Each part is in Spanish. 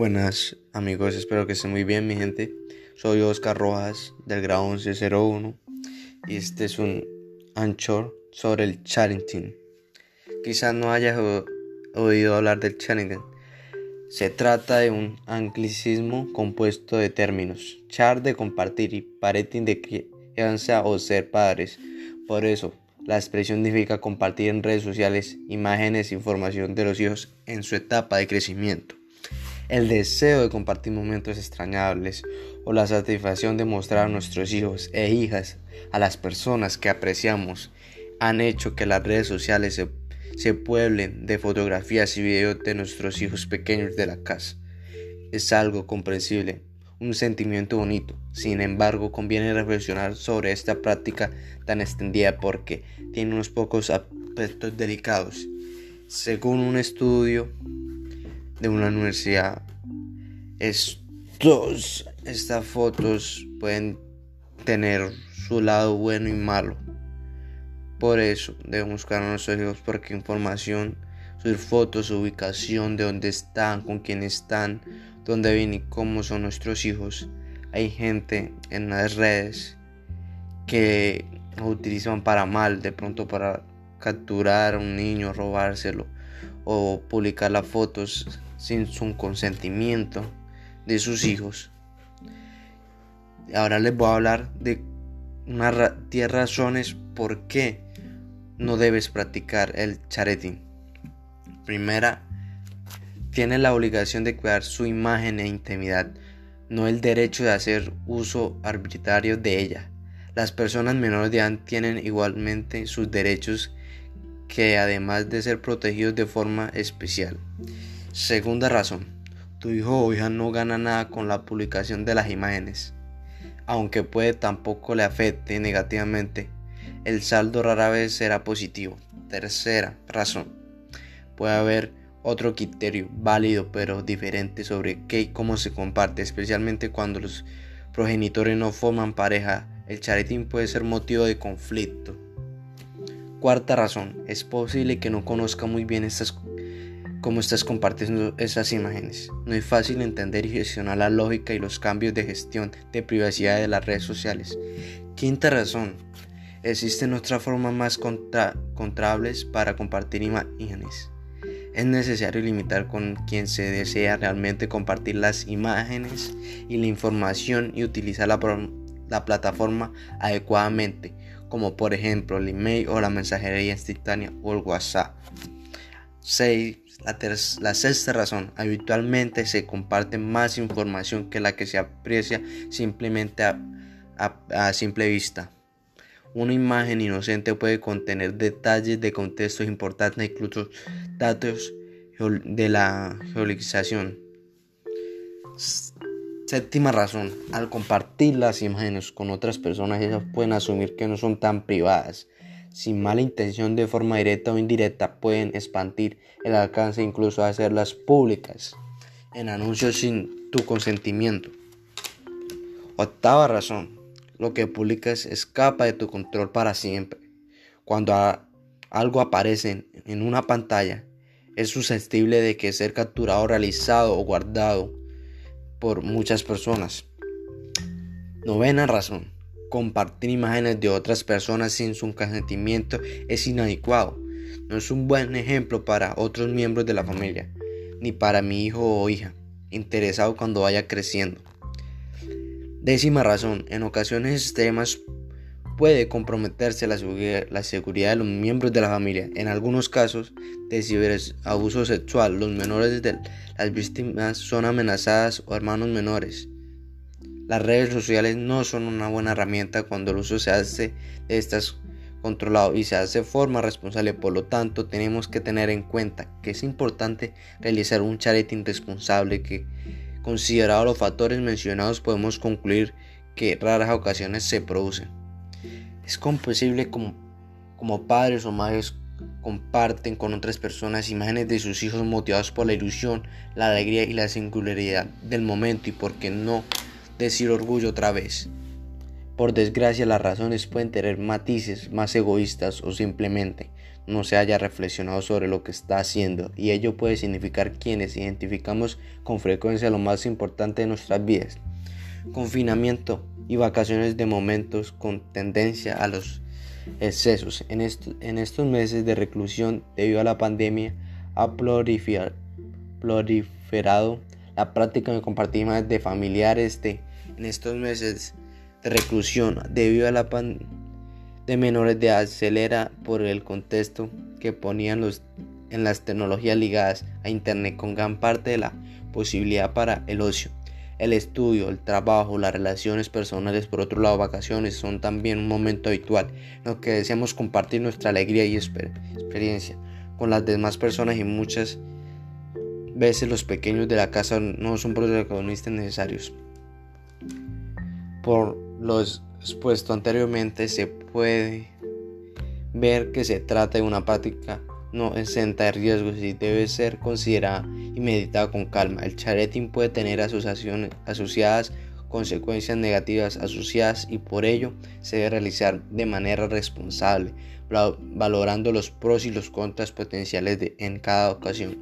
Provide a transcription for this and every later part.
Buenas amigos, espero que estén muy bien mi gente. Soy Oscar Rojas del grado 1101 y este es un anchor sobre el Charrington. Quizás no hayas oído hablar del Charrington. Se trata de un anglicismo compuesto de términos char de compartir y parenting de crianza o ser padres. Por eso, la expresión significa compartir en redes sociales imágenes e información de los hijos en su etapa de crecimiento. El deseo de compartir momentos extrañables o la satisfacción de mostrar a nuestros hijos e hijas a las personas que apreciamos han hecho que las redes sociales se, se pueblen de fotografías y videos de nuestros hijos pequeños de la casa. Es algo comprensible, un sentimiento bonito. Sin embargo, conviene reflexionar sobre esta práctica tan extendida porque tiene unos pocos aspectos delicados. Según un estudio de una universidad. Estos, estas fotos pueden tener su lado bueno y malo. Por eso debemos buscar a nuestros hijos porque información, sus fotos, su ubicación, de dónde están, con quién están, dónde vienen y cómo son nuestros hijos. Hay gente en las redes que utilizan para mal, de pronto para capturar a un niño, robárselo o publicar las fotos sin su consentimiento de sus hijos. Ahora les voy a hablar de unas 10 razones por qué no debes practicar el charetín. Primera, tiene la obligación de cuidar su imagen e intimidad, no el derecho de hacer uso arbitrario de ella. Las personas menores de edad tienen igualmente sus derechos que además de ser protegidos de forma especial. Segunda razón, tu hijo o hija no gana nada con la publicación de las imágenes, aunque puede tampoco le afecte negativamente. El saldo rara vez será positivo. Tercera razón, puede haber otro criterio válido pero diferente sobre qué y cómo se comparte, especialmente cuando los progenitores no forman pareja. El charitín puede ser motivo de conflicto. Cuarta razón, es posible que no conozca muy bien estas, cómo estás compartiendo esas imágenes. No es fácil entender y gestionar la lógica y los cambios de gestión de privacidad de las redes sociales. Quinta razón, existen otras formas más contra, contrables para compartir imágenes. Es necesario limitar con quien se desea realmente compartir las imágenes y la información y utilizar la plataforma adecuadamente como por ejemplo el email o la mensajería instantánea o el WhatsApp. 6. La, sexta razón, habitualmente se comparte más información que la que se aprecia simplemente a, simple vista. Una imagen inocente puede contener detalles de contextos importantes, incluso datos de la geolocalización. Séptima razón, al compartir las imágenes con otras personas, ellas pueden asumir que no son tan privadas. Sin mala intención, de forma directa o indirecta, pueden expandir el alcance incluso hacerlas públicas en anuncios sin tu consentimiento. Octava razón, lo que publicas escapa de tu control para siempre. Cuando algo aparece en una pantalla, es susceptible de que ser capturado, realizado o guardado por muchas personas. Novena razón. Compartir imágenes de otras personas sin su consentimiento es inadecuado. No es un buen ejemplo para otros miembros de la familia, ni para mi hijo o hija, interesado cuando vaya creciendo. Décima razón. En ocasiones extremas puede comprometerse la, seguridad de los miembros de la familia. En algunos casos de abuso sexual, los menores de las víctimas son amenazadas o hermanos menores. Las redes sociales no son una buena herramienta cuando el uso se hace de estas controlado y se hace de forma responsable. Por lo tanto, tenemos que tener en cuenta que es importante realizar un charity responsable que, considerado los factores mencionados, podemos concluir que raras ocasiones se producen. Es comprensible como, como padres o madres comparten con otras personas imágenes de sus hijos motivados por la ilusión, la alegría y la singularidad del momento y por qué no decir orgullo otra vez. Por desgracia las razones pueden tener matices más egoístas o simplemente no se haya reflexionado sobre lo que está haciendo y ello puede significar quienes identificamos con frecuencia lo más importante de nuestras vidas. Confinamiento y vacaciones de momentos con tendencia a los excesos. En, en estos meses de reclusión debido a la pandemia ha proliferado la práctica de compartir de familiares de, en estos meses de reclusión debido a la pandemia de menores de acelera por el contexto que ponían los, en las tecnologías ligadas a Internet con gran parte de la posibilidad para el ocio. El estudio, el trabajo, las relaciones personales, por otro lado, vacaciones son también un momento habitual en lo que deseamos compartir nuestra alegría y experiencia con las demás personas y muchas veces los pequeños de la casa no son protagonistas necesarios. Por los expuesto anteriormente se puede ver que se trata de una práctica no exenta de riesgos y debe ser considerada y meditada con calma. El chareting puede tener asociaciones asociadas consecuencias negativas asociadas y por ello se debe realizar de manera responsable, valorando los pros y los contras potenciales de, en cada ocasión.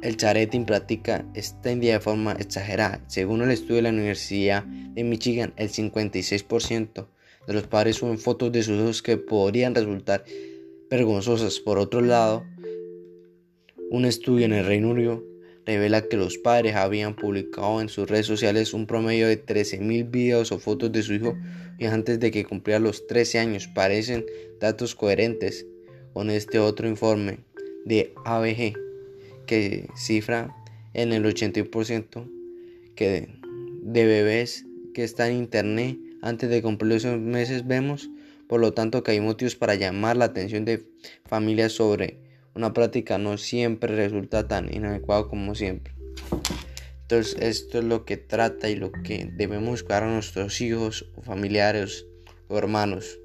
El chareting practica esta de forma exagerada. Según el estudio de la Universidad de Michigan, el 56% de los padres suben fotos de sus hijos que podrían resultar vergonzosas. Por otro lado, un estudio en el Reino Unido revela que los padres habían publicado en sus redes sociales un promedio de 13.000 videos o fotos de su hijo y antes de que cumpliera los 13 años. Parecen datos coherentes con este otro informe de ABG que cifra en el 80% que de bebés que están en internet antes de cumplir esos meses vemos por lo tanto que hay motivos para llamar la atención de familias sobre una práctica no siempre resulta tan inadecuado como siempre entonces esto es lo que trata y lo que debemos buscar a nuestros hijos familiares o hermanos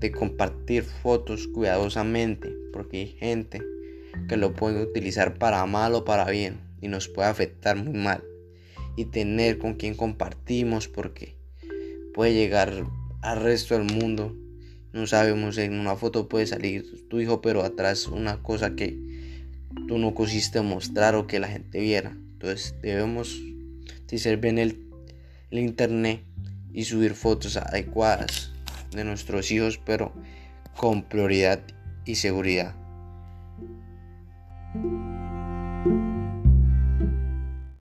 de compartir fotos cuidadosamente porque hay gente que lo pueden utilizar para mal o para bien y nos puede afectar muy mal. Y tener con quien compartimos porque puede llegar al resto del mundo. No sabemos, en una foto puede salir tu hijo, pero atrás una cosa que tú no quisiste mostrar o que la gente viera. Entonces debemos utilizar bien el internet y subir fotos adecuadas de nuestros hijos, pero con prioridad y seguridad.